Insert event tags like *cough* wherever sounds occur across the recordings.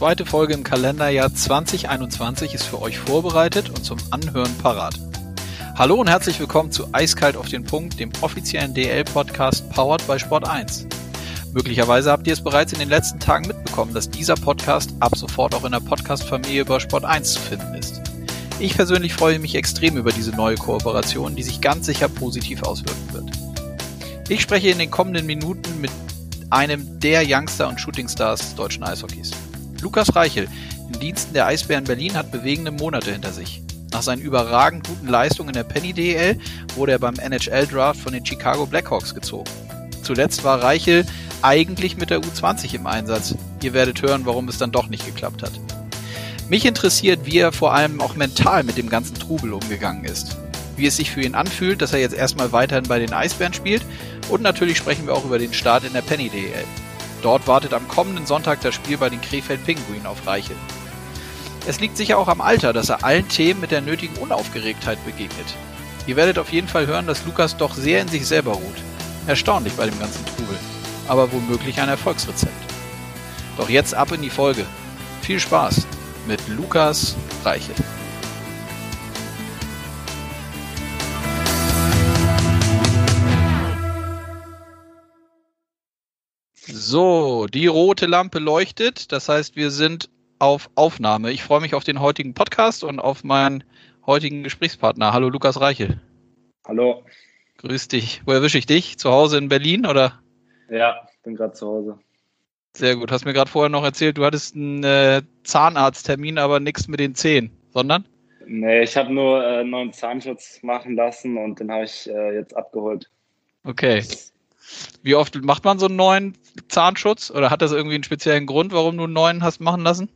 zweite Folge im Kalenderjahr 2021 ist für euch vorbereitet und zum Anhören parat. Hallo und herzlich willkommen zu Eiskalt auf den Punkt, dem offiziellen DL-Podcast powered by Sport 1. Möglicherweise habt ihr es bereits in den letzten Tagen mitbekommen, dass dieser Podcast ab sofort auch in der Podcast-Familie bei Sport 1 zu finden ist. Ich persönlich freue mich extrem über diese neue Kooperation, die sich ganz sicher positiv auswirken wird. Ich spreche in den kommenden Minuten mit einem der Youngster und Shootingstars des deutschen Eishockeys. Lukas Reichel in Diensten der Eisbären Berlin hat bewegende Monate hinter sich. Nach seinen überragend guten Leistungen in der Penny DL wurde er beim NHL Draft von den Chicago Blackhawks gezogen. Zuletzt war Reichel eigentlich mit der U20 im Einsatz. Ihr werdet hören, warum es dann doch nicht geklappt hat. Mich interessiert, wie er vor allem auch mental mit dem ganzen Trubel umgegangen ist. Wie es sich für ihn anfühlt, dass er jetzt erstmal weiterhin bei den Eisbären spielt und natürlich sprechen wir auch über den Start in der Penny DL. Dort wartet am kommenden Sonntag das Spiel bei den Krefeld Pinguinen auf Reichel. Es liegt sicher auch am Alter, dass er allen Themen mit der nötigen Unaufgeregtheit begegnet. Ihr werdet auf jeden Fall hören, dass Lukas doch sehr in sich selber ruht. Erstaunlich bei dem ganzen Trubel, aber womöglich ein Erfolgsrezept. Doch jetzt ab in die Folge. Viel Spaß mit Lukas Reichel. So, die rote Lampe leuchtet. Das heißt, wir sind auf Aufnahme. Ich freue mich auf den heutigen Podcast und auf meinen heutigen Gesprächspartner. Hallo Lukas Reichel. Hallo. Grüß dich. Wo erwische ich dich? Zu Hause in Berlin oder? Ja, bin gerade zu Hause. Sehr gut. Hast mir gerade vorher noch erzählt, du hattest einen äh, Zahnarzttermin, aber nichts mit den Zähnen, sondern? Nee, ich habe nur äh, einen neuen Zahnschutz machen lassen und den habe ich äh, jetzt abgeholt. Okay. Wie oft macht man so einen neuen Zahnschutz? Oder hat das irgendwie einen speziellen Grund, warum du einen neuen hast machen lassen?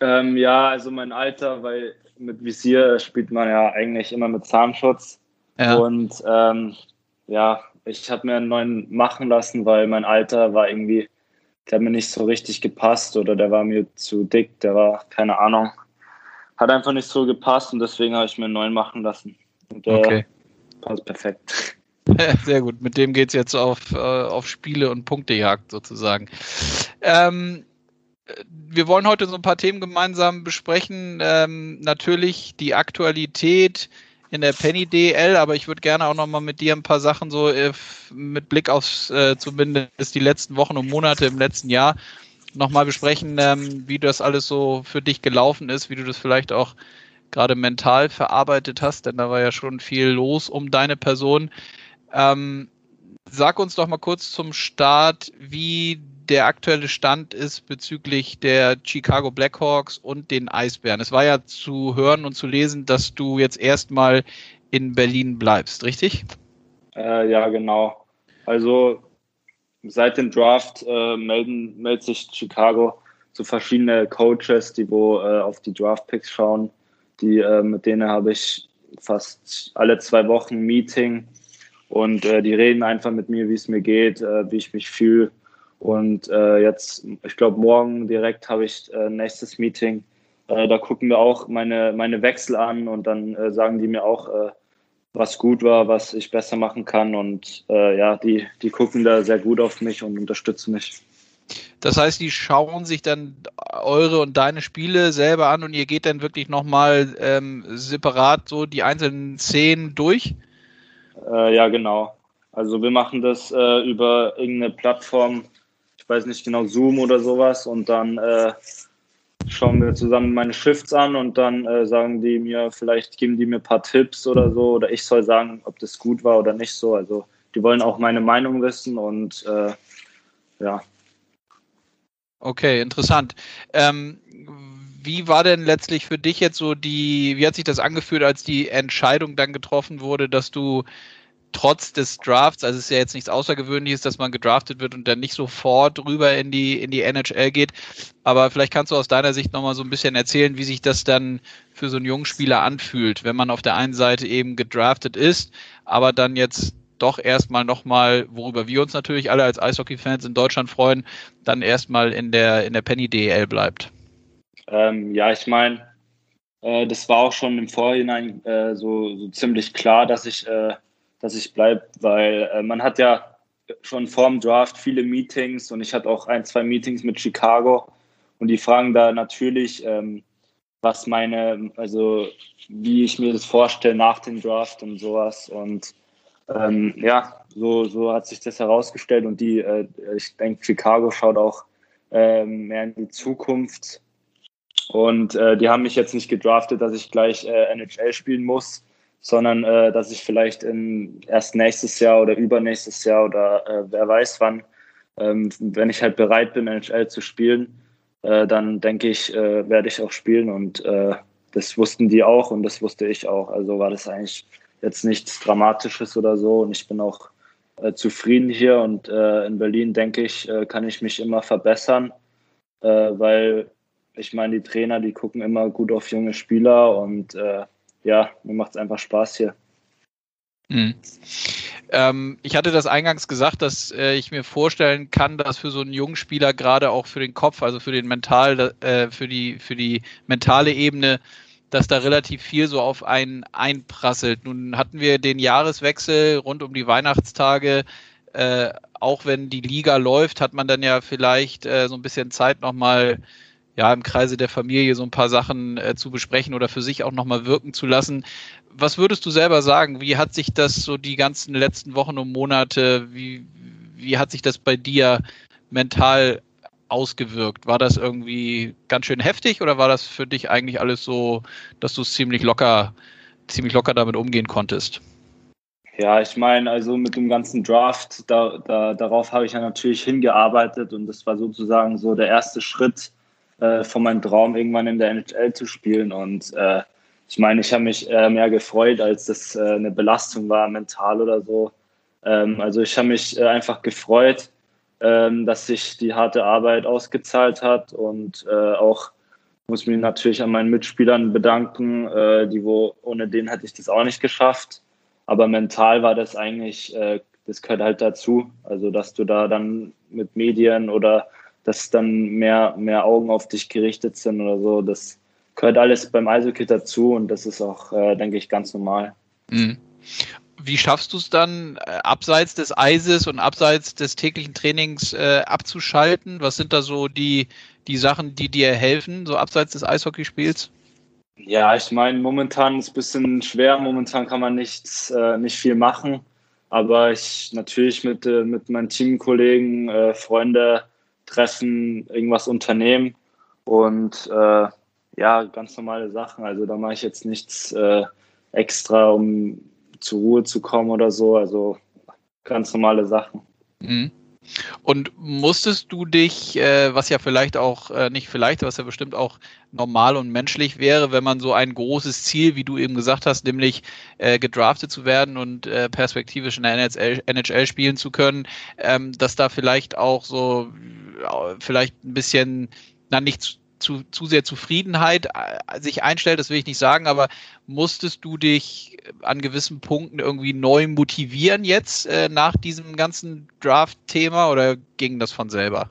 Ähm, ja, also mein Alter, weil mit Visier spielt man ja eigentlich immer mit Zahnschutz. Ja. Und ähm, ja, ich habe mir einen neuen machen lassen, weil mein Alter war irgendwie, der hat mir nicht so richtig gepasst oder der war mir zu dick, der war, keine Ahnung, hat einfach nicht so gepasst und deswegen habe ich mir einen neuen machen lassen. Und der okay. passt perfekt. *laughs* *laughs* Sehr gut, mit dem geht es jetzt auf, äh, auf Spiele und Punktejagd sozusagen. Ähm, wir wollen heute so ein paar Themen gemeinsam besprechen. Ähm, natürlich die Aktualität in der Penny DL, aber ich würde gerne auch noch mal mit dir ein paar Sachen so äh, mit Blick auf äh, zumindest die letzten Wochen und Monate im letzten Jahr noch mal besprechen, ähm, wie das alles so für dich gelaufen ist, wie du das vielleicht auch gerade mental verarbeitet hast, denn da war ja schon viel los um deine Person. Ähm, sag uns doch mal kurz zum Start, wie der aktuelle Stand ist bezüglich der Chicago Blackhawks und den Eisbären. Es war ja zu hören und zu lesen, dass du jetzt erstmal in Berlin bleibst, richtig? Äh, ja, genau. Also seit dem Draft äh, melden, meldet sich Chicago so verschiedene Coaches, die wo äh, auf die Draft Picks schauen. Die, äh, mit denen habe ich fast alle zwei Wochen ein Meeting und äh, die reden einfach mit mir, wie es mir geht, äh, wie ich mich fühle. Und äh, jetzt, ich glaube, morgen direkt habe ich äh, nächstes Meeting. Äh, da gucken wir auch meine, meine Wechsel an und dann äh, sagen die mir auch, äh, was gut war, was ich besser machen kann. Und äh, ja, die, die gucken da sehr gut auf mich und unterstützen mich. Das heißt, die schauen sich dann eure und deine Spiele selber an und ihr geht dann wirklich nochmal ähm, separat so die einzelnen Szenen durch? Äh, ja, genau. Also wir machen das äh, über irgendeine Plattform, ich weiß nicht genau, Zoom oder sowas und dann äh, schauen wir zusammen meine Shifts an und dann äh, sagen die mir, vielleicht geben die mir ein paar Tipps oder so oder ich soll sagen, ob das gut war oder nicht so. Also die wollen auch meine Meinung wissen und äh, ja. Okay, interessant. Ähm, wie war denn letztlich für dich jetzt so die, wie hat sich das angefühlt, als die Entscheidung dann getroffen wurde, dass du trotz des Drafts, also es ist ja jetzt nichts Außergewöhnliches, dass man gedraftet wird und dann nicht sofort rüber in die, in die NHL geht. Aber vielleicht kannst du aus deiner Sicht nochmal so ein bisschen erzählen, wie sich das dann für so einen jungen Spieler anfühlt, wenn man auf der einen Seite eben gedraftet ist, aber dann jetzt doch erstmal nochmal, worüber wir uns natürlich alle als Eishockey-Fans in Deutschland freuen, dann erstmal in der, in der Penny DEL bleibt. Ähm, ja, ich meine, äh, das war auch schon im Vorhinein äh, so, so, ziemlich klar, dass ich, äh, dass ich bleibe, weil äh, man hat ja schon vorm Draft viele Meetings und ich hatte auch ein, zwei Meetings mit Chicago Und die fragen da natürlich, ähm, was meine, also wie ich mir das vorstelle nach dem Draft und sowas. Und ähm, ja, so, so hat sich das herausgestellt. Und die, äh, ich denke, Chicago schaut auch äh, mehr in die Zukunft. Und äh, die haben mich jetzt nicht gedraftet, dass ich gleich äh, NHL spielen muss, sondern äh, dass ich vielleicht in, erst nächstes Jahr oder übernächstes Jahr oder äh, wer weiß wann, ähm, wenn ich halt bereit bin, NHL zu spielen, äh, dann denke ich, äh, werde ich auch spielen und äh, das wussten die auch und das wusste ich auch. Also war das eigentlich jetzt nichts Dramatisches oder so und ich bin auch äh, zufrieden hier und in Berlin denke ich, kann ich mich immer verbessern, weil ich meine, die Trainer, die gucken immer gut auf junge Spieler und ja, mir macht es einfach Spaß hier. Mhm. Ähm, ich hatte das eingangs gesagt, dass äh, ich mir vorstellen kann, dass für so einen jungen Spieler gerade auch für den Kopf, also für den mental, äh, für die für die mentale Ebene, dass da relativ viel so auf einen einprasselt. Nun hatten wir den Jahreswechsel rund um die Weihnachtstage. Äh, auch wenn die Liga läuft, hat man dann ja vielleicht äh, so ein bisschen Zeit nochmal ja, im Kreise der Familie so ein paar Sachen äh, zu besprechen oder für sich auch nochmal wirken zu lassen. Was würdest du selber sagen? Wie hat sich das so die ganzen letzten Wochen und Monate, wie, wie hat sich das bei dir mental ausgewirkt? War das irgendwie ganz schön heftig oder war das für dich eigentlich alles so, dass du es ziemlich locker, ziemlich locker damit umgehen konntest? Ja, ich meine, also mit dem ganzen Draft, da, da, darauf habe ich ja natürlich hingearbeitet und das war sozusagen so der erste Schritt, äh, von meinem Traum, irgendwann in der NHL zu spielen. Und äh, ich meine, ich habe mich äh, mehr gefreut, als das äh, eine Belastung war, mental oder so. Ähm, also ich habe mich einfach gefreut, ähm, dass sich die harte Arbeit ausgezahlt hat und auch muss mich natürlich an meinen Mitspielern bedanken, die wo ohne den hätte ich das auch nicht geschafft. Aber mental war das eigentlich, das gehört halt dazu. Also dass du da dann mit Medien oder dass dann mehr, mehr Augen auf dich gerichtet sind oder so. Das gehört alles beim Eishockey dazu und das ist auch, äh, denke ich, ganz normal. Mhm. Wie schaffst du es dann, äh, abseits des Eises und abseits des täglichen Trainings äh, abzuschalten? Was sind da so die, die Sachen, die dir helfen, so abseits des Eishockeyspiels? Ja, ich meine, momentan ist es ein bisschen schwer. Momentan kann man nichts, äh, nicht viel machen. Aber ich natürlich mit, äh, mit meinen Teamkollegen, äh, Freunde, treffen, irgendwas unternehmen und äh, ja, ganz normale Sachen. Also da mache ich jetzt nichts äh, extra, um zur Ruhe zu kommen oder so. Also ganz normale Sachen. Mhm. Und musstest du dich, äh, was ja vielleicht auch, äh, nicht vielleicht, was ja bestimmt auch normal und menschlich wäre, wenn man so ein großes Ziel, wie du eben gesagt hast, nämlich äh, gedraftet zu werden und äh, perspektivisch in der NHL, NHL spielen zu können, ähm, dass da vielleicht auch so, äh, vielleicht ein bisschen, na nicht zu, zu sehr Zufriedenheit äh, sich einstellt, das will ich nicht sagen, aber musstest du dich an gewissen Punkten irgendwie neu motivieren jetzt äh, nach diesem ganzen Draft-Thema oder ging das von selber?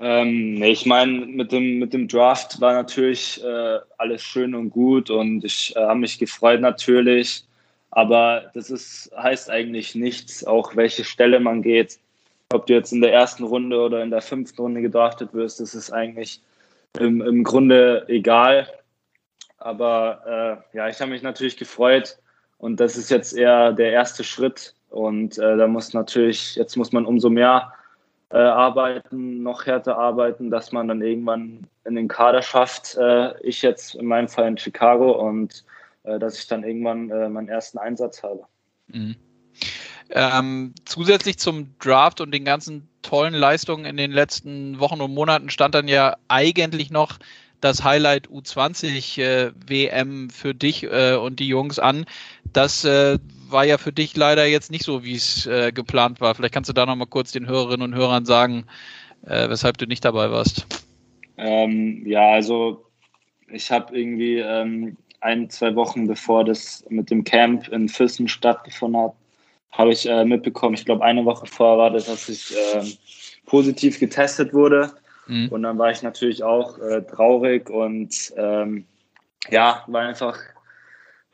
Ähm, ich meine, mit dem, mit dem Draft war natürlich äh, alles schön und gut und ich äh, habe mich gefreut natürlich, aber das ist, heißt eigentlich nichts, auch welche Stelle man geht. Ob du jetzt in der ersten Runde oder in der fünften Runde gedraftet wirst, das ist eigentlich im, im Grunde egal. Aber äh, ja, ich habe mich natürlich gefreut und das ist jetzt eher der erste Schritt. Und äh, da muss natürlich, jetzt muss man umso mehr äh, arbeiten, noch härter arbeiten, dass man dann irgendwann in den Kader schafft. Äh, ich jetzt in meinem Fall in Chicago und äh, dass ich dann irgendwann äh, meinen ersten Einsatz habe. Mhm. Ähm, zusätzlich zum Draft und den ganzen tollen Leistungen in den letzten Wochen und Monaten stand dann ja eigentlich noch das Highlight U20 äh, WM für dich äh, und die Jungs an. Das äh, war ja für dich leider jetzt nicht so, wie es äh, geplant war. Vielleicht kannst du da noch mal kurz den Hörerinnen und Hörern sagen, äh, weshalb du nicht dabei warst. Ähm, ja, also ich habe irgendwie ähm, ein, zwei Wochen bevor das mit dem Camp in Füssen stattgefunden hat, habe ich äh, mitbekommen, ich glaube eine Woche vorher war das, dass ich äh, positiv getestet wurde. Mhm. Und dann war ich natürlich auch äh, traurig und ähm, ja, war einfach,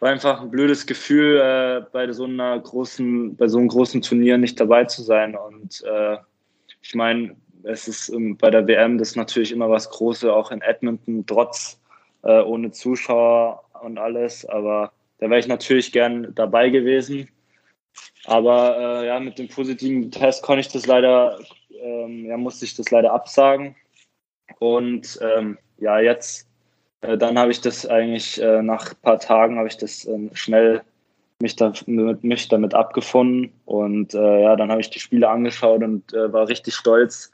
war einfach ein blödes Gefühl, äh, bei so einer großen, bei so einem großen Turnier nicht dabei zu sein. Und äh, ich meine, es ist ähm, bei der WM das ist natürlich immer was Großes, auch in Edmonton, trotz äh, ohne Zuschauer und alles. Aber da wäre ich natürlich gern dabei gewesen. Aber äh, ja, mit dem positiven Test konnte ich das leider, ähm, ja, musste ich das leider absagen. Und ähm, ja, jetzt, äh, dann habe ich das eigentlich äh, nach ein paar Tagen habe ich das ähm, schnell mich, da, mit, mich damit abgefunden. Und äh, ja, dann habe ich die Spiele angeschaut und äh, war richtig stolz,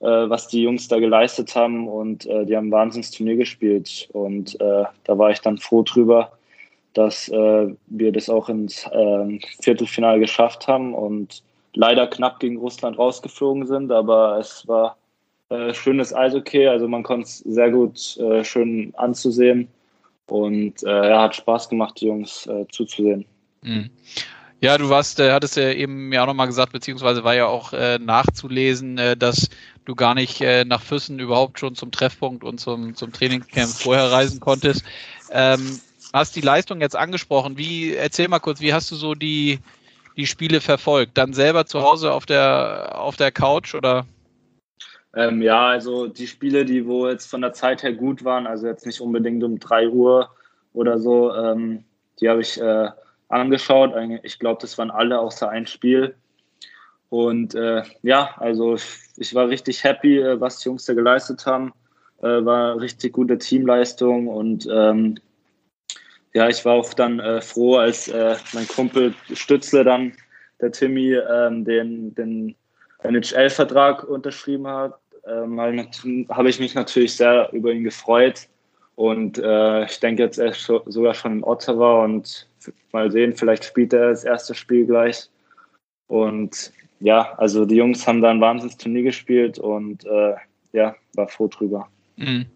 äh, was die Jungs da geleistet haben. Und die haben ein Wahnsinnsturnier gespielt. Und da war ich dann froh drüber dass äh, wir das auch ins äh, Viertelfinale geschafft haben und leider knapp gegen Russland rausgeflogen sind, aber es war äh, schönes Eishockey, also man konnte es sehr gut äh, schön anzusehen und äh, ja, hat Spaß gemacht, die Jungs äh, zuzusehen. Mhm. Ja, du warst, äh, hattest ja eben ja auch nochmal gesagt, beziehungsweise war ja auch äh, nachzulesen, äh, dass du gar nicht äh, nach Füssen überhaupt schon zum Treffpunkt und zum, zum Trainingscamp vorher reisen konntest. Ähm, hast die Leistung jetzt angesprochen. Wie, erzähl mal kurz, wie hast du so die, die Spiele verfolgt? Dann selber zu Hause auf der, auf der Couch oder? Ähm, ja, also die Spiele, die wo jetzt von der Zeit her gut waren, also jetzt nicht unbedingt um 3 Uhr oder so, ähm, die habe ich äh, angeschaut. Ich glaube, das waren alle außer ein Spiel. Und äh, ja, also ich war richtig happy, äh, was die Jungs da geleistet haben. Äh, war richtig gute Teamleistung und ähm, ja, ich war auch dann äh, froh, als äh, mein Kumpel Stützle dann, der Timmy, ähm, den, den NHL-Vertrag unterschrieben hat. Ähm, habe ich mich natürlich sehr über ihn gefreut. Und äh, ich denke jetzt er ist sogar schon in Ottawa und mal sehen, vielleicht spielt er das erste Spiel gleich. Und ja, also die Jungs haben da ein Wahnsinnsturnier gespielt und äh, ja, war froh drüber. Mhm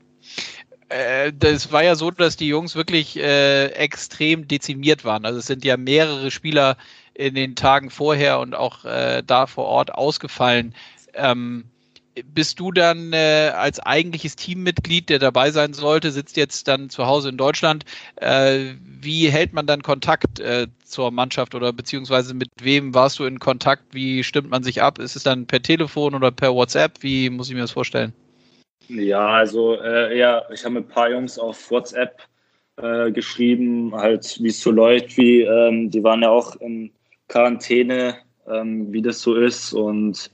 äh, das war ja so, dass die Jungs wirklich äh, extrem dezimiert waren. Also es sind ja mehrere Spieler in den Tagen vorher und auch äh, da vor Ort ausgefallen. Ähm, bist du dann äh, als eigentliches Teammitglied, der dabei sein sollte, sitzt jetzt dann zu Hause in Deutschland. Äh, wie hält man dann Kontakt äh, zur Mannschaft oder beziehungsweise mit wem warst du in Kontakt? Wie stimmt man sich ab? Ist es dann per Telefon oder per WhatsApp? Wie muss ich mir das vorstellen? Ja, also äh, ja, ich habe mit ein paar Jungs auf WhatsApp äh, geschrieben, halt wie es so läuft, wie ähm, die waren ja auch in Quarantäne, ähm, wie das so ist und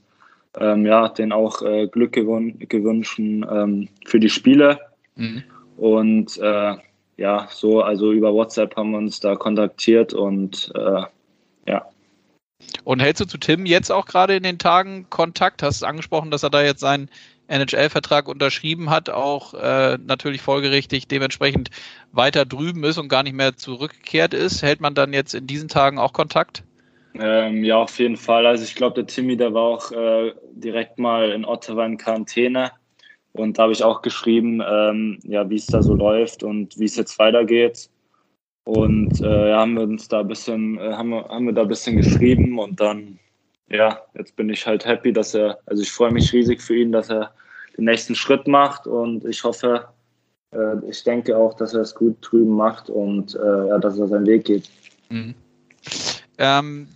ähm, ja, denen auch äh, Glück gewünscht ähm, für die Spiele. Mhm. Und äh, ja, so, also über WhatsApp haben wir uns da kontaktiert und äh, ja. Und hältst du zu Tim jetzt auch gerade in den Tagen Kontakt? Hast du angesprochen, dass er da jetzt sein NHL-Vertrag unterschrieben hat, auch äh, natürlich folgerichtig dementsprechend weiter drüben ist und gar nicht mehr zurückgekehrt ist. Hält man dann jetzt in diesen Tagen auch Kontakt? Ähm, ja, auf jeden Fall. Also ich glaube, der Timmy, der war auch äh, direkt mal in Ottawa in Quarantäne. Und da habe ich auch geschrieben, ähm, ja, wie es da so läuft und wie es jetzt weitergeht. Und äh, haben wir uns da ein bisschen, äh, haben, haben wir da ein bisschen geschrieben und dann ja, jetzt bin ich halt happy, dass er, also ich freue mich riesig für ihn, dass er den nächsten Schritt macht und ich hoffe, äh, ich denke auch, dass er es gut drüben macht und äh, ja, dass er seinen Weg geht. Mhm. Ähm,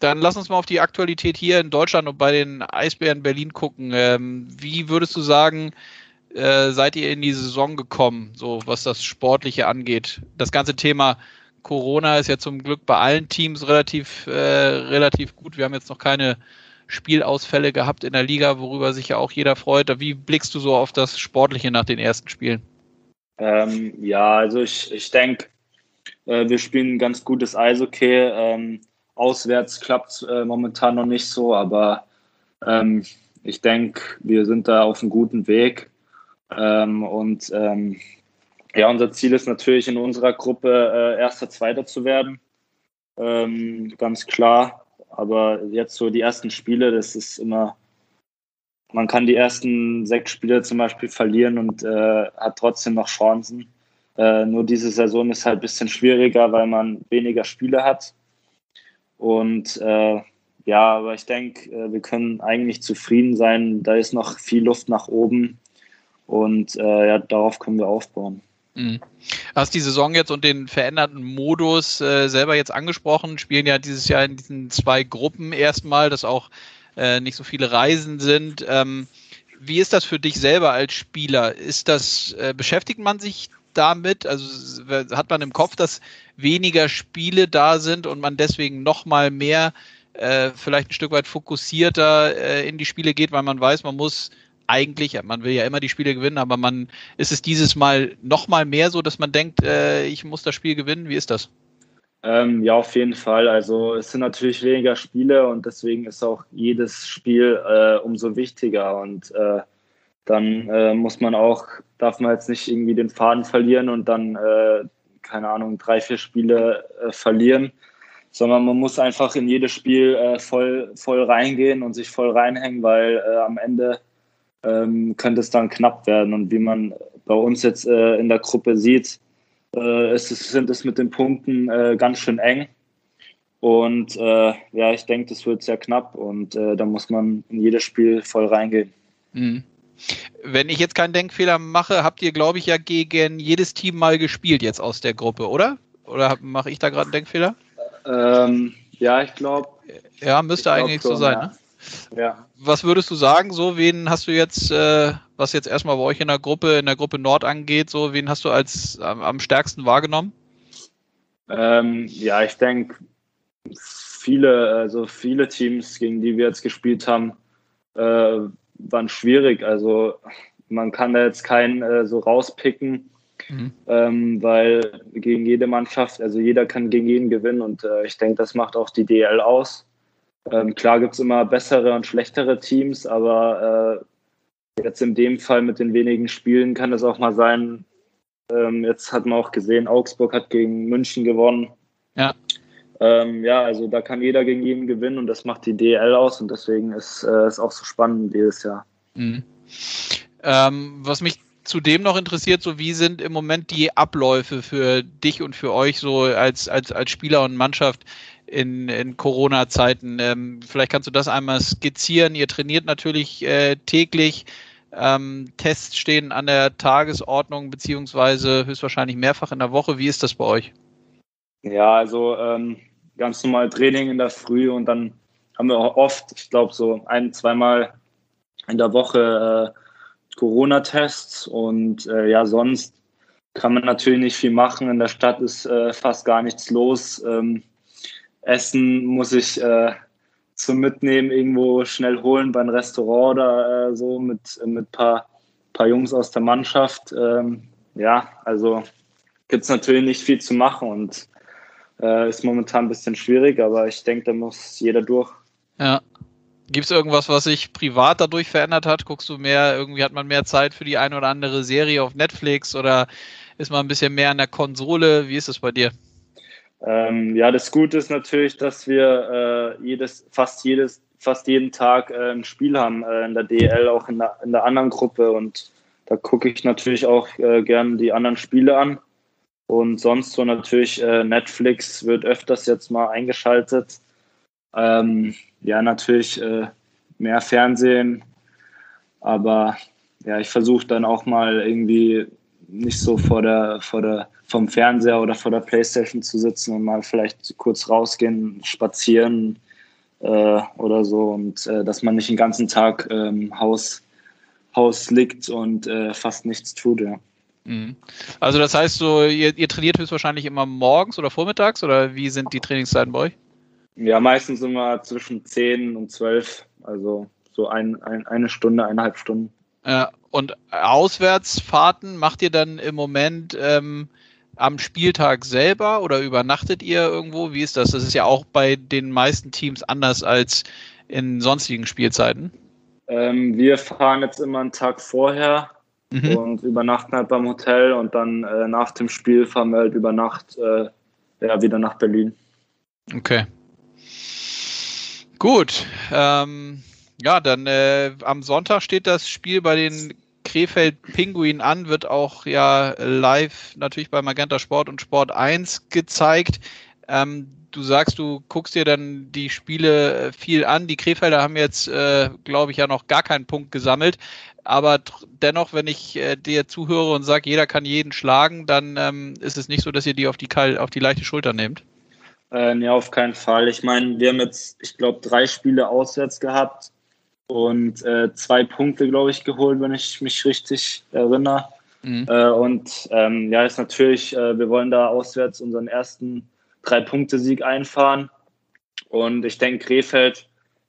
dann lass uns mal auf die Aktualität hier in Deutschland und bei den Eisbären Berlin gucken. Ähm, wie würdest du sagen, äh, seid ihr in die Saison gekommen, so was das Sportliche angeht? Das ganze Thema Corona ist ja zum Glück bei allen Teams relativ, äh, relativ gut. Wir haben jetzt noch keine Spielausfälle gehabt in der Liga, worüber sich ja auch jeder freut. Wie blickst du so auf das Sportliche nach den ersten Spielen? Ähm, ja, also ich, ich denke, äh, wir spielen ein ganz gutes Eishockey. Ähm, auswärts klappt es äh, momentan noch nicht so, aber ähm, ich denke, wir sind da auf einem guten Weg. Ähm, und ähm, ja, unser Ziel ist natürlich in unserer Gruppe äh, erster, zweiter zu werden. Ähm, ganz klar. Aber jetzt so die ersten Spiele, das ist immer, man kann die ersten sechs Spiele zum Beispiel verlieren und äh, hat trotzdem noch Chancen. Äh, nur diese Saison ist halt ein bisschen schwieriger, weil man weniger Spiele hat. Und äh, ja, aber ich denke, äh, wir können eigentlich zufrieden sein. Da ist noch viel Luft nach oben und äh, ja, darauf können wir aufbauen. Mhm. Hast die Saison jetzt und den veränderten Modus äh, selber jetzt angesprochen, spielen ja dieses Jahr in diesen zwei Gruppen erstmal, dass auch äh, nicht so viele Reisen sind. Ähm, Wie ist das für dich selber als Spieler? Ist das, äh, beschäftigt man sich damit? Also hat man im Kopf, dass weniger Spiele da sind und man deswegen noch mal mehr äh, vielleicht ein Stück weit fokussierter äh, in die Spiele geht, weil man weiß, man muss eigentlich, man will ja immer die Spiele gewinnen, aber man ist es dieses Mal noch mal mehr so, dass man denkt, äh, ich muss das Spiel gewinnen. Wie ist das? Ähm, ja, auf jeden Fall. Also es sind natürlich weniger Spiele und deswegen ist auch jedes Spiel äh, umso wichtiger und äh, dann äh, muss man auch, darf man jetzt nicht irgendwie den Faden verlieren und dann, äh, keine Ahnung, drei, vier Spiele äh, verlieren, sondern man muss einfach in jedes Spiel äh, voll, voll reingehen und sich voll reinhängen, weil am Ende ähm, könnte es dann knapp werden und wie man bei uns jetzt in der Gruppe sieht, äh, es sind es mit den Punkten äh, ganz schön eng. Und äh, ja, ich denke, das wird sehr knapp und äh, da muss man in jedes Spiel voll reingehen. Mhm. Wenn ich jetzt keinen Denkfehler mache, habt ihr, glaube ich, ja gegen jedes Team mal gespielt jetzt aus der Gruppe, oder? Oder mache ich da gerade einen Denkfehler? Ähm, ja, ich glaube. Ja, müsste eigentlich glaub, so sein. Ja. Ne? Ja. Was würdest du sagen, so, wen hast du jetzt, äh, was jetzt erstmal bei euch in der Gruppe, in der Gruppe Nord angeht, so, wen hast du als am, am stärksten wahrgenommen? Ähm, ja, ich denke, viele, also viele Teams, gegen die wir jetzt gespielt haben, äh, waren schwierig. Also man kann da jetzt keinen äh, so rauspicken, mhm. ähm, weil gegen jede Mannschaft, also jeder kann gegen jeden gewinnen und äh, ich denke, das macht auch die DL aus. Ähm, klar gibt es immer bessere und schlechtere Teams, aber äh, jetzt in dem Fall mit den wenigen Spielen kann es auch mal sein, ähm, jetzt hat man auch gesehen, Augsburg hat gegen München gewonnen. Ja. Ähm, ja, also da kann jeder gegen jeden gewinnen und das macht die DL aus und deswegen ist es äh, auch so spannend jedes Jahr. Mhm. Ähm, was mich zudem noch interessiert, so wie sind im Moment die Abläufe für dich und für euch so als, als, als Spieler und Mannschaft in, in Corona-Zeiten. Ähm, vielleicht kannst du das einmal skizzieren. Ihr trainiert natürlich äh, täglich. Ähm, Tests stehen an der Tagesordnung, beziehungsweise höchstwahrscheinlich mehrfach in der Woche. Wie ist das bei euch? Ja, also ähm, ganz normal Training in der Früh und dann haben wir oft, ich glaube, so ein, zweimal in der Woche äh, Corona-Tests und äh, ja, sonst kann man natürlich nicht viel machen. In der Stadt ist äh, fast gar nichts los. Ähm, Essen muss ich äh, zum Mitnehmen irgendwo schnell holen beim Restaurant oder äh, so mit ein paar, paar Jungs aus der Mannschaft. Ähm, ja, also gibt es natürlich nicht viel zu machen und äh, ist momentan ein bisschen schwierig, aber ich denke, da muss jeder durch. Ja. Gibt es irgendwas, was sich privat dadurch verändert hat? Guckst du mehr, irgendwie hat man mehr Zeit für die eine oder andere Serie auf Netflix oder ist man ein bisschen mehr an der Konsole? Wie ist es bei dir? Ähm, ja, das Gute ist natürlich, dass wir äh, jedes, fast jedes, fast jeden Tag äh, ein Spiel haben äh, in der DL, auch in der, in der anderen Gruppe. Und da gucke ich natürlich auch äh, gern die anderen Spiele an. Und sonst so natürlich äh, Netflix wird öfters jetzt mal eingeschaltet. Ähm, ja, natürlich äh, mehr Fernsehen. Aber ja, ich versuche dann auch mal irgendwie nicht so vor der, vor der, vom Fernseher oder vor der Playstation zu sitzen und mal vielleicht kurz rausgehen, spazieren äh, oder so und äh, dass man nicht den ganzen Tag ähm, Haus, Haus liegt und äh, fast nichts tut, ja. Mhm. Also das heißt so, ihr, ihr trainiert höchstwahrscheinlich immer morgens oder vormittags oder wie sind die Trainingszeiten bei euch? Ja, meistens immer zwischen 10 und 12, also so ein, ein, eine Stunde, eineinhalb Stunden. Ja, und Auswärtsfahrten macht ihr dann im Moment ähm, am Spieltag selber oder übernachtet ihr irgendwo? Wie ist das? Das ist ja auch bei den meisten Teams anders als in sonstigen Spielzeiten. Ähm, wir fahren jetzt immer einen Tag vorher mhm. und übernachten halt beim Hotel und dann äh, nach dem Spiel fahren wir halt über Nacht äh, ja, wieder nach Berlin. Okay. Gut. Ähm, ja, dann äh, am Sonntag steht das Spiel bei den Krefeld Pinguin an, wird auch ja live natürlich bei Magenta Sport und Sport 1 gezeigt. Ähm, du sagst, du guckst dir dann die Spiele viel an. Die Krefelder haben jetzt, äh, glaube ich, ja noch gar keinen Punkt gesammelt. Aber dennoch, wenn ich äh, dir zuhöre und sage, jeder kann jeden schlagen, dann ähm, ist es nicht so, dass ihr die auf die, auf die leichte Schulter nehmt. Äh, nee, auf keinen Fall. Ich meine, wir haben jetzt, ich glaube, drei Spiele auswärts gehabt und äh, zwei Punkte, glaube ich, geholt, wenn ich mich richtig erinnere. Mhm. Äh, und ähm, ja, ist natürlich, äh, wir wollen da auswärts unseren ersten Drei-Punkte-Sieg einfahren. Und ich denke, Krefeld,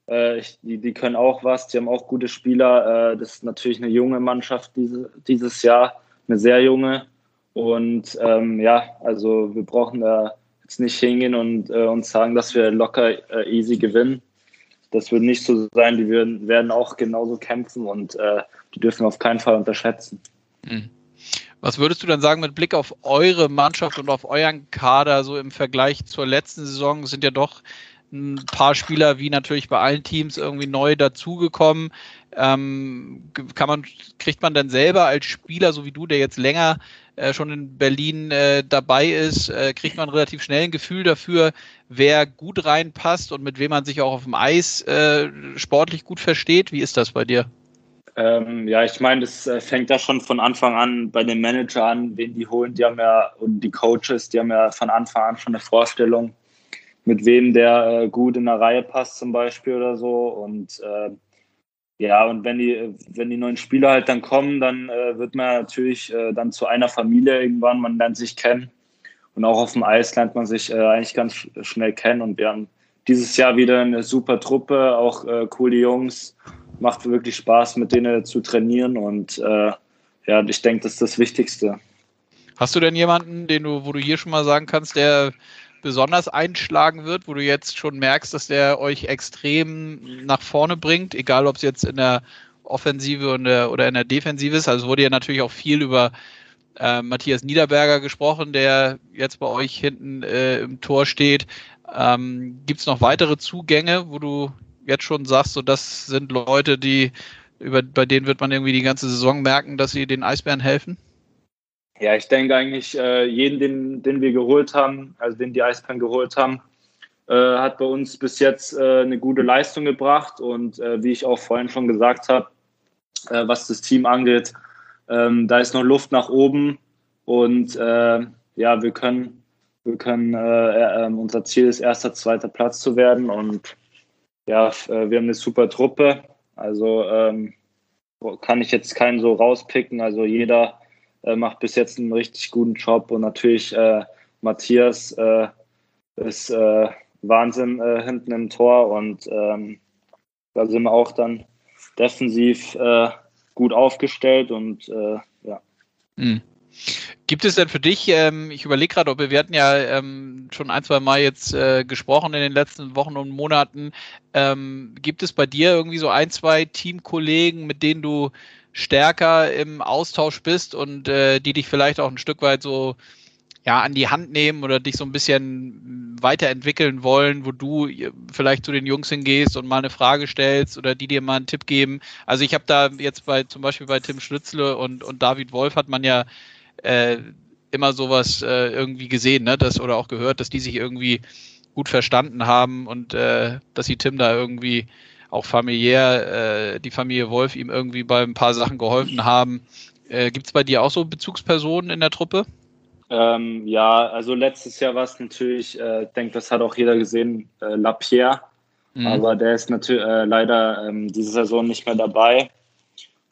äh, ich, die, die können auch was, die haben auch gute Spieler. Äh, das ist natürlich eine junge Mannschaft diese, dieses Jahr, eine sehr junge. Und ähm, ja, also wir brauchen da jetzt nicht hingehen und äh, uns sagen, dass wir locker easy gewinnen. Das wird nicht so sein. Die werden, werden auch genauso kämpfen und äh, die dürfen wir auf keinen Fall unterschätzen. Mhm. Was würdest du dann sagen mit Blick auf eure Mannschaft und auf euren Kader, so im Vergleich zur letzten Saison? Sind ja doch ein paar Spieler, wie natürlich bei allen Teams, irgendwie neu dazugekommen. Ähm, kann man, kriegt man dann selber als Spieler, so wie du, der jetzt länger äh, schon in Berlin äh, dabei ist, äh, kriegt man relativ schnell ein Gefühl dafür, wer gut reinpasst und mit wem man sich auch auf dem Eis äh, sportlich gut versteht? Wie ist das bei dir? Ähm, ja, ich meine, das äh, fängt ja schon von Anfang an bei den Manager an, wen die holen. Die haben ja, und die Coaches, die haben ja von Anfang an schon eine Vorstellung, mit wem der äh, gut in der Reihe passt zum Beispiel oder so. Und ja, und wenn die, wenn die neuen Spieler halt dann kommen, dann äh, wird man natürlich äh, dann zu einer Familie irgendwann, man lernt sich kennen. Und auch auf dem Eis lernt man sich äh, eigentlich ganz schnell kennen. Und wir haben dieses Jahr wieder eine super Truppe, auch coole Jungs macht wirklich Spaß, mit denen zu trainieren und äh, ja, ich denke, das ist das Wichtigste. Hast du denn jemanden, den du, wo du hier schon mal sagen kannst, der besonders einschlagen wird, wo du jetzt schon merkst, dass der euch extrem nach vorne bringt, egal ob es jetzt in der Offensive oder in der Defensive ist. Also wurde ja natürlich auch viel über äh, Matthias Niederberger gesprochen, der jetzt bei euch hinten äh, im Tor steht. Ähm, Gibt es noch weitere Zugänge, wo du jetzt schon sagst, so das sind Leute, die über, bei denen wird man irgendwie die ganze Saison merken, dass sie den Eisbären helfen? Ja, ich denke eigentlich, äh, jeden, den, den wir geholt haben, also den die Eisbären geholt haben, äh, hat bei uns bis jetzt äh, eine gute Leistung gebracht. Und äh, wie ich auch vorhin schon gesagt habe, äh, was das Team angeht, ähm, da ist noch Luft nach oben. Und äh, ja, wir können, wir können unser Ziel ist, erster, zweiter Platz zu werden. Und ja, äh, wir haben eine super Truppe. Also ähm, kann ich jetzt keinen so rauspicken. Also jeder äh, macht bis jetzt einen richtig guten Job und natürlich äh, Matthias äh, ist äh, Wahnsinn äh, hinten im Tor und ähm, da sind wir auch dann defensiv gut aufgestellt und ja. Mhm. Gibt es denn für dich, ähm, ich überlege gerade, ob wir, wir hatten ja ähm, schon ein, zwei Mal jetzt äh, gesprochen in den letzten Wochen und Monaten, ähm, gibt es bei dir irgendwie so ein, zwei Teamkollegen, mit denen du stärker im Austausch bist und äh, die dich vielleicht auch ein Stück weit so ja, an die Hand nehmen oder dich so ein bisschen weiterentwickeln wollen, wo du vielleicht zu den Jungs hingehst und mal eine Frage stellst oder die dir mal einen Tipp geben. Also ich habe da jetzt bei zum Beispiel bei Tim Schlützle und, und David Wolf hat man ja äh, immer sowas äh, irgendwie gesehen, ne? Das, oder auch gehört, dass die sich irgendwie gut verstanden haben und äh, dass sie Tim da irgendwie auch familiär, äh, die Familie Wolf ihm irgendwie bei ein paar Sachen geholfen haben. Äh, Gibt es bei dir auch so Bezugspersonen in der Truppe? Ähm, ja, also letztes Jahr war es natürlich, äh, ich denke, das hat auch jeder gesehen, äh, Lapierre. Mhm. Aber der ist natürlich äh, leider ähm, diese Saison nicht mehr dabei.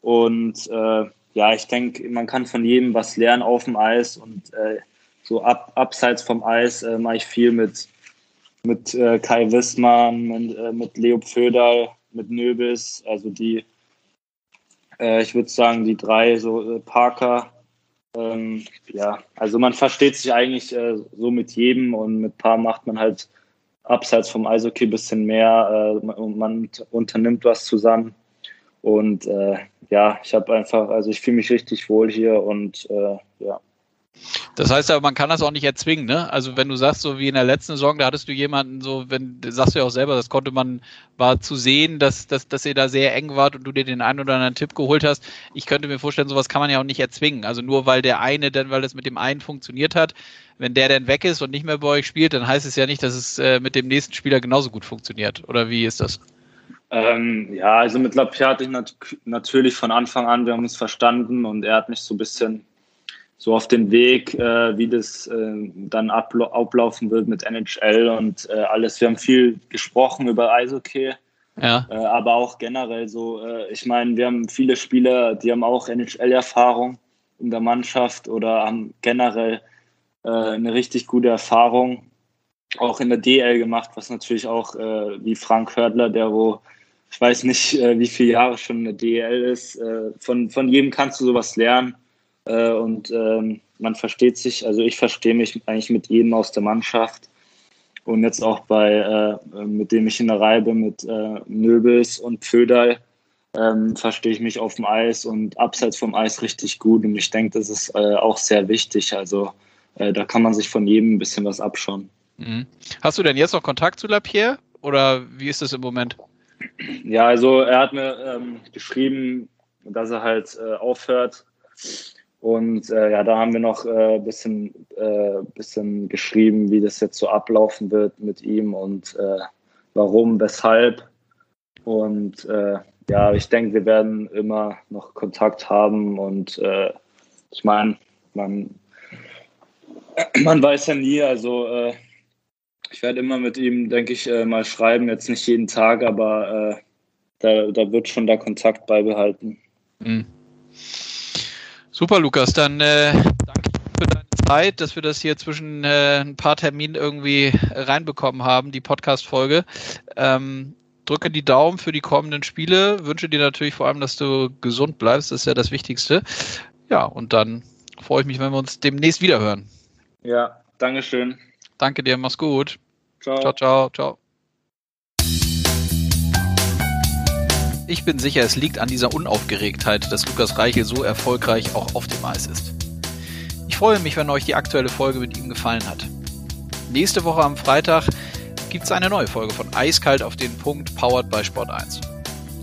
Und äh, ja, ich denke, man kann von jedem was lernen auf dem Eis und äh, so ab, abseits vom Eis äh, mache ich viel mit, mit äh, Kai Wissmann, mit, äh, mit Leo Pföderl, mit Nöbis, also die, äh, ich würde sagen, die drei, so äh, Parker. Ähm, ja, also man versteht sich eigentlich so mit jedem und mit paar macht man halt abseits vom Eishockey ein bisschen mehr und man unternimmt was zusammen. Und äh, ja, ich habe einfach, also ich fühle mich richtig wohl hier und äh, ja. Das heißt aber, man kann das auch nicht erzwingen, ne? Also wenn du sagst, so wie in der letzten Saison, da hattest du jemanden, so, wenn, sagst du ja auch selber, das konnte man, war zu sehen, dass, dass, dass ihr da sehr eng wart und du dir den einen oder anderen Tipp geholt hast. Ich könnte mir vorstellen, sowas kann man ja auch nicht erzwingen. Also nur weil der eine, dann, weil das mit dem einen funktioniert hat, wenn der dann weg ist und nicht mehr bei euch spielt, dann heißt es ja nicht, dass es äh, mit dem nächsten Spieler genauso gut funktioniert. Oder wie ist das? Ähm, ja, also mit Lapierre hatte ich nat natürlich von Anfang an, wir haben uns verstanden und er hat mich so ein bisschen so auf den Weg, äh, wie das äh, dann ablaufen wird mit NHL und äh, alles. Wir haben viel gesprochen über Eishockey Ja. Äh, aber auch generell so, äh, ich meine, wir haben viele Spieler, die haben auch NHL-Erfahrung in der Mannschaft oder haben generell äh, eine richtig gute Erfahrung auch in der DL gemacht, was natürlich auch wie Frank Hördler, der wo ich weiß nicht, wie viele Jahre schon in der DL ist. Von, von jedem kannst du sowas lernen äh, und ähm, man versteht sich, also ich verstehe mich eigentlich mit jedem aus der Mannschaft. Und jetzt auch bei, äh, mit dem ich in der Reihe bin, mit äh, Nöbels und Pföderl, ähm, verstehe ich mich auf dem Eis und abseits vom Eis richtig gut. Und ich denke, das ist äh, auch sehr wichtig. Also äh, da kann man sich von jedem ein bisschen was abschauen. Mhm. Hast du denn jetzt noch Kontakt zu Lapierre oder wie ist das im Moment? Ja, also er hat mir ähm, geschrieben, dass er halt äh, aufhört. Und äh, ja, da haben wir noch ein äh, bisschen, äh, bisschen geschrieben, wie das jetzt so ablaufen wird mit ihm und äh, warum, weshalb. Und äh, ja, ich denke, wir werden immer noch Kontakt haben und äh, ich meine, man, *clears throat* man weiß ja nie, also ich werde immer mit ihm, denke ich, mal schreiben, jetzt nicht jeden Tag, aber da, da wird schon der Kontakt beibehalten. Mhm. Super, Lukas, dann äh, danke für deine Zeit, dass wir das hier zwischen äh, ein paar Terminen irgendwie reinbekommen haben, die Podcast-Folge. Ähm, drücke die Daumen für die kommenden Spiele. Wünsche dir natürlich vor allem, dass du gesund bleibst. Das ist ja das Wichtigste. Ja, und dann freue ich mich, wenn wir uns demnächst wiederhören. Ja, Dankeschön. Danke dir, mach's gut. Ciao. Ciao, ciao, ciao. Ich bin sicher, es liegt an dieser Unaufgeregtheit, dass Lukas Reichel so erfolgreich auch auf dem Eis ist. Ich freue mich, wenn euch die aktuelle Folge mit ihm gefallen hat. Nächste Woche am Freitag gibt es eine neue Folge von Eiskalt auf den Punkt, powered by Sport 1.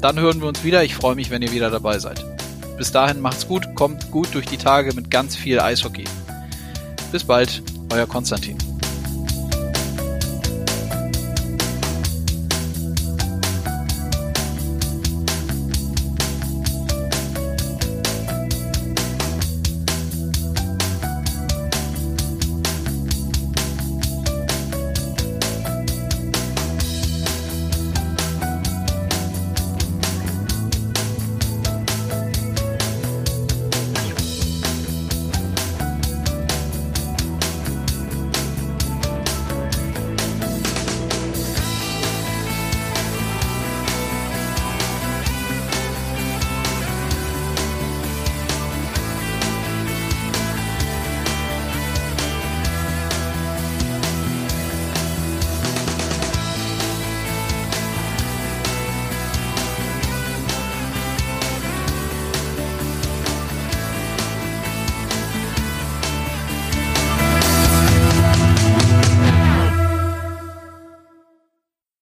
Dann hören wir uns wieder. Ich freue mich, wenn ihr wieder dabei seid. Bis dahin macht's gut, kommt gut durch die Tage mit ganz viel Eishockey. Bis bald, euer Konstantin.